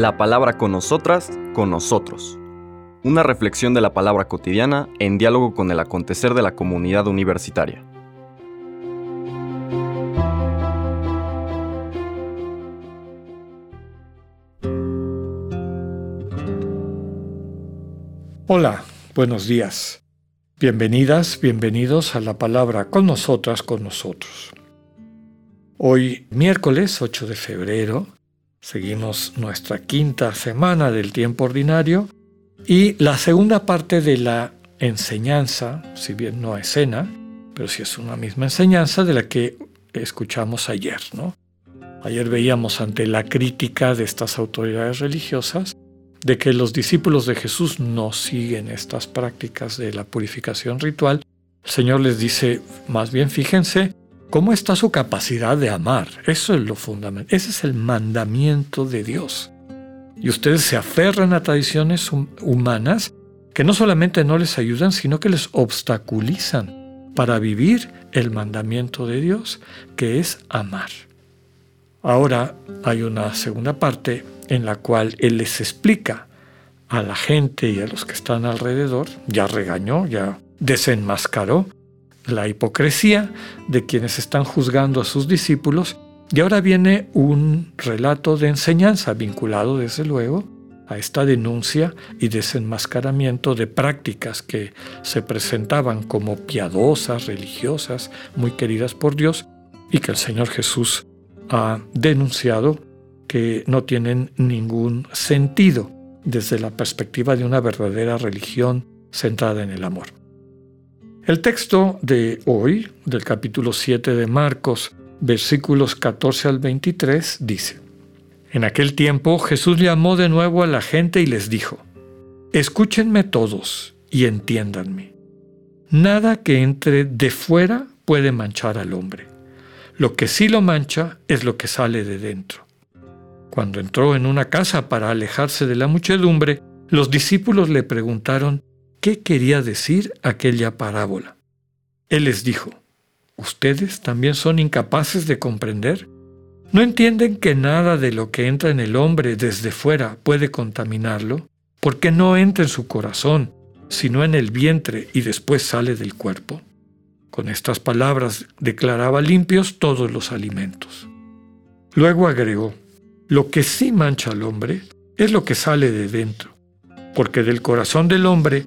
La palabra con nosotras, con nosotros. Una reflexión de la palabra cotidiana en diálogo con el acontecer de la comunidad universitaria. Hola, buenos días. Bienvenidas, bienvenidos a la palabra con nosotras, con nosotros. Hoy, miércoles 8 de febrero, seguimos nuestra quinta semana del tiempo ordinario y la segunda parte de la enseñanza, si bien no escena, pero sí es una misma enseñanza de la que escuchamos ayer, ¿no? Ayer veíamos ante la crítica de estas autoridades religiosas de que los discípulos de Jesús no siguen estas prácticas de la purificación ritual, el Señor les dice, más bien fíjense cómo está su capacidad de amar. Eso es lo fundamental. Ese es el mandamiento de Dios. Y ustedes se aferran a tradiciones humanas que no solamente no les ayudan, sino que les obstaculizan para vivir el mandamiento de Dios, que es amar. Ahora hay una segunda parte en la cual Él les explica a la gente y a los que están alrededor, ya regañó, ya desenmascaró la hipocresía de quienes están juzgando a sus discípulos, y ahora viene un relato de enseñanza vinculado, desde luego, a esta denuncia y desenmascaramiento de prácticas que se presentaban como piadosas, religiosas, muy queridas por Dios, y que el Señor Jesús ha denunciado que no tienen ningún sentido desde la perspectiva de una verdadera religión centrada en el amor. El texto de hoy, del capítulo 7 de Marcos, versículos 14 al 23, dice, En aquel tiempo Jesús llamó de nuevo a la gente y les dijo, Escúchenme todos y entiéndanme. Nada que entre de fuera puede manchar al hombre. Lo que sí lo mancha es lo que sale de dentro. Cuando entró en una casa para alejarse de la muchedumbre, los discípulos le preguntaron qué quería decir aquella parábola. Él les dijo, ¿Ustedes también son incapaces de comprender? ¿No entienden que nada de lo que entra en el hombre desde fuera puede contaminarlo? Porque no entra en su corazón, sino en el vientre y después sale del cuerpo. Con estas palabras declaraba limpios todos los alimentos. Luego agregó, lo que sí mancha al hombre es lo que sale de dentro, porque del corazón del hombre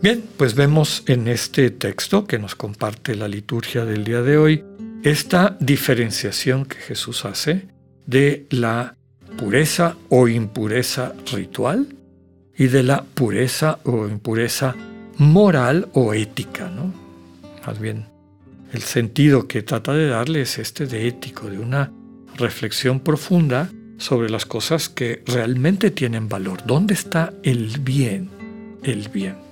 Bien, pues vemos en este texto que nos comparte la liturgia del día de hoy esta diferenciación que Jesús hace de la pureza o impureza ritual y de la pureza o impureza moral o ética, ¿no? Más bien, el sentido que trata de darle es este de ético, de una reflexión profunda sobre las cosas que realmente tienen valor. ¿Dónde está el bien? El bien.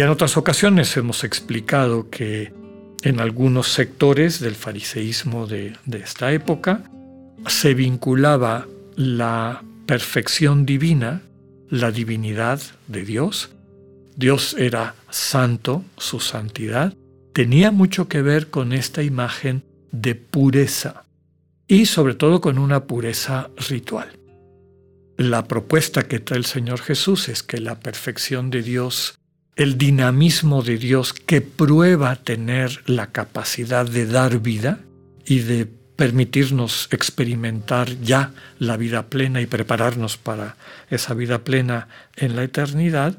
Y en otras ocasiones hemos explicado que en algunos sectores del fariseísmo de, esta época se vinculaba la perfección divina, la divinidad de Dios, Dios era santo, su santidad, tenía mucho que ver con esta imagen de pureza y sobre todo con una pureza ritual. La propuesta que trae el Señor Jesús es que la perfección de Dios, el dinamismo de Dios que prueba tener la capacidad de dar vida y de permitirnos experimentar ya la vida plena y prepararnos para esa vida plena en la eternidad,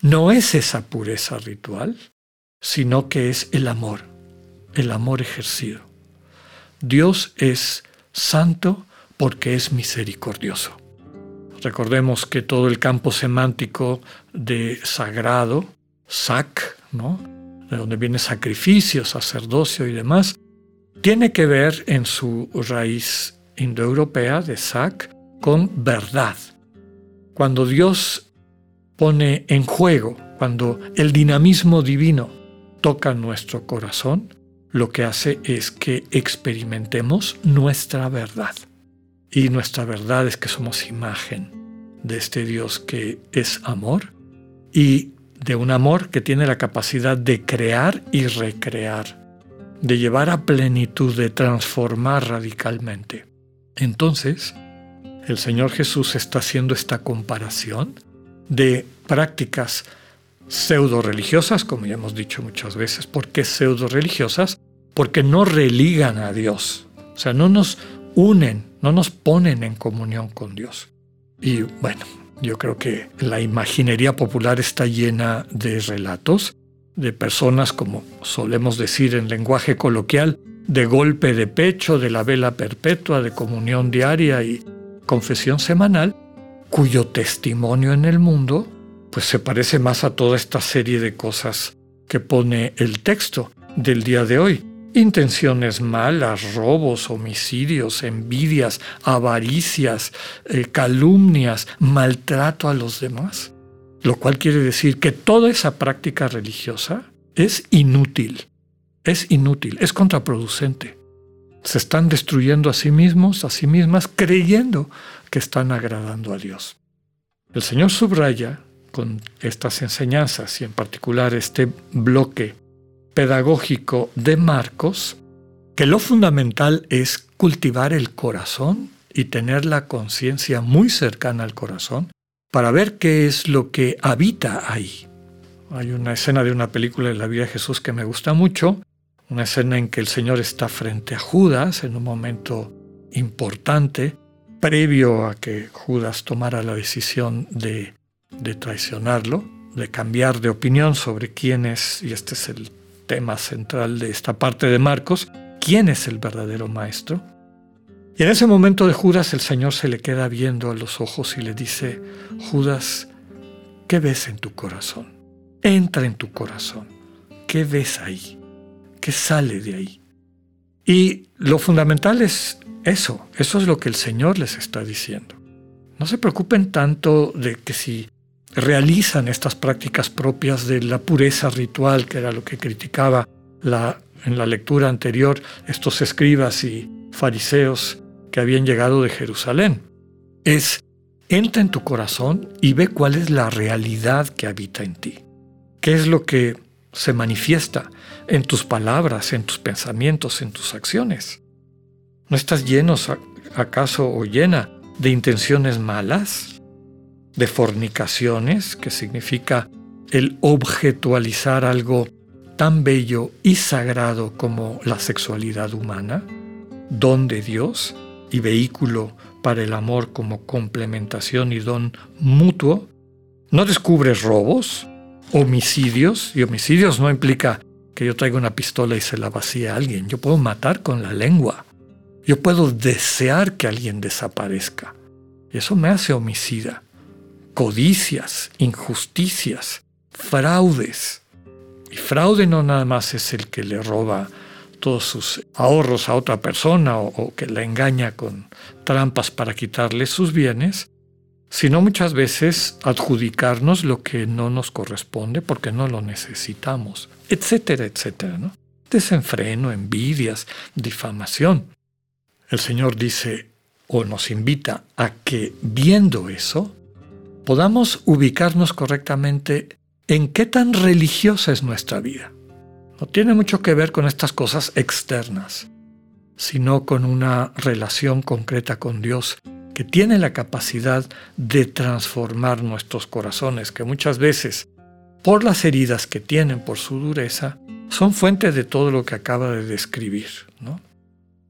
no es esa pureza ritual, sino que es el amor, el amor ejercido. Dios es santo porque es misericordioso. Recordemos que todo el campo semántico de sagrado, sac, ¿no? de donde viene sacrificio, sacerdocio y demás, tiene que ver en su raíz indoeuropea de sac con verdad. Cuando Dios pone en juego, cuando el dinamismo divino toca nuestro corazón, lo que hace es que experimentemos nuestra verdad. Y nuestra verdad es que somos imagen de este Dios que es amor y de un amor que tiene la capacidad de crear y recrear, de llevar a plenitud, de transformar radicalmente. Entonces, el Señor Jesús está haciendo esta comparación de prácticas pseudo religiosas, como ya hemos dicho muchas veces. ¿Por qué pseudo religiosas? Porque no religan a Dios. O sea, no nos unen, no nos ponen en comunión con Dios. Y bueno, yo creo que la imaginería popular está llena de relatos de personas, como solemos decir en lenguaje coloquial, de golpe de pecho, de la vela perpetua, de comunión diaria y confesión semanal, cuyo testimonio en el mundo pues se parece más a toda esta serie de cosas que pone el texto del día de hoy. Intenciones malas, robos, homicidios, envidias, avaricias, eh, calumnias, maltrato a los demás. Lo cual quiere decir que toda esa práctica religiosa es inútil, es inútil, es contraproducente. Se están destruyendo a sí mismos, a sí mismas, creyendo que están agradando a Dios. El Señor subraya con estas enseñanzas y en particular este bloque pedagógico de Marcos, que lo fundamental es cultivar el corazón y tener la conciencia muy cercana al corazón para ver qué es lo que habita ahí. Hay una escena de una película de la vida de Jesús que me gusta mucho, una escena en que el Señor está frente a Judas en un momento importante, previo a que Judas tomara la decisión de de traicionarlo, de cambiar de opinión sobre quién es, y este es el tema central de esta parte de Marcos, quién es el verdadero maestro. Y en ese momento de Judas el Señor se le queda viendo a los ojos y le dice, Judas, ¿qué ves en tu corazón? Entra en tu corazón. ¿Qué ves ahí? ¿Qué sale de ahí? Y lo fundamental es eso, eso es lo que el Señor les está diciendo. No se preocupen tanto de que si realizan estas prácticas propias de la pureza ritual, que era lo que criticaba la, en la lectura anterior estos escribas y fariseos que habían llegado de Jerusalén. Es, entra en tu corazón y ve cuál es la realidad que habita en ti. ¿Qué es lo que se manifiesta en tus palabras, en tus pensamientos, en tus acciones? ¿No estás lleno acaso o llena de intenciones malas? De fornicaciones, que significa el objetualizar algo tan bello y sagrado como la sexualidad humana, don de Dios y vehículo para el amor como complementación y don mutuo, no descubres robos, homicidios, y homicidios no implica que yo traiga una pistola y se la vacíe a alguien, yo puedo matar con la lengua, yo puedo desear que alguien desaparezca, y eso me hace homicida codicias, injusticias, fraudes. Y fraude no nada más es el que le roba todos sus ahorros a otra persona o, que la engaña con trampas para quitarle sus bienes, sino muchas veces adjudicarnos lo que no nos corresponde porque no lo necesitamos, etcétera, etcétera. ¿no? Desenfreno, envidias, difamación. El Señor dice o nos invita a que viendo eso, podamos ubicarnos correctamente en qué tan religiosa es nuestra vida. No tiene mucho que ver con estas cosas externas, sino con una relación concreta con Dios que tiene la capacidad de transformar nuestros corazones, que muchas veces, por las heridas que tienen, por su dureza, son fuente de todo lo que acaba de describir.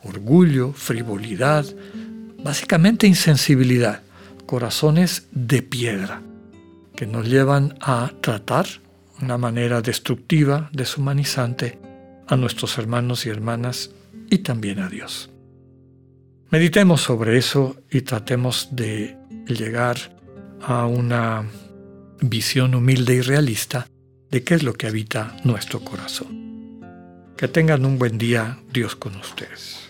Orgullo, frivolidad, básicamente insensibilidad corazones de piedra que nos llevan a tratar de una manera destructiva, deshumanizante a nuestros hermanos y hermanas y también a Dios. Meditemos sobre eso y tratemos de llegar a una visión humilde y realista de qué es lo que habita nuestro corazón. Que tengan un buen día, Dios con ustedes.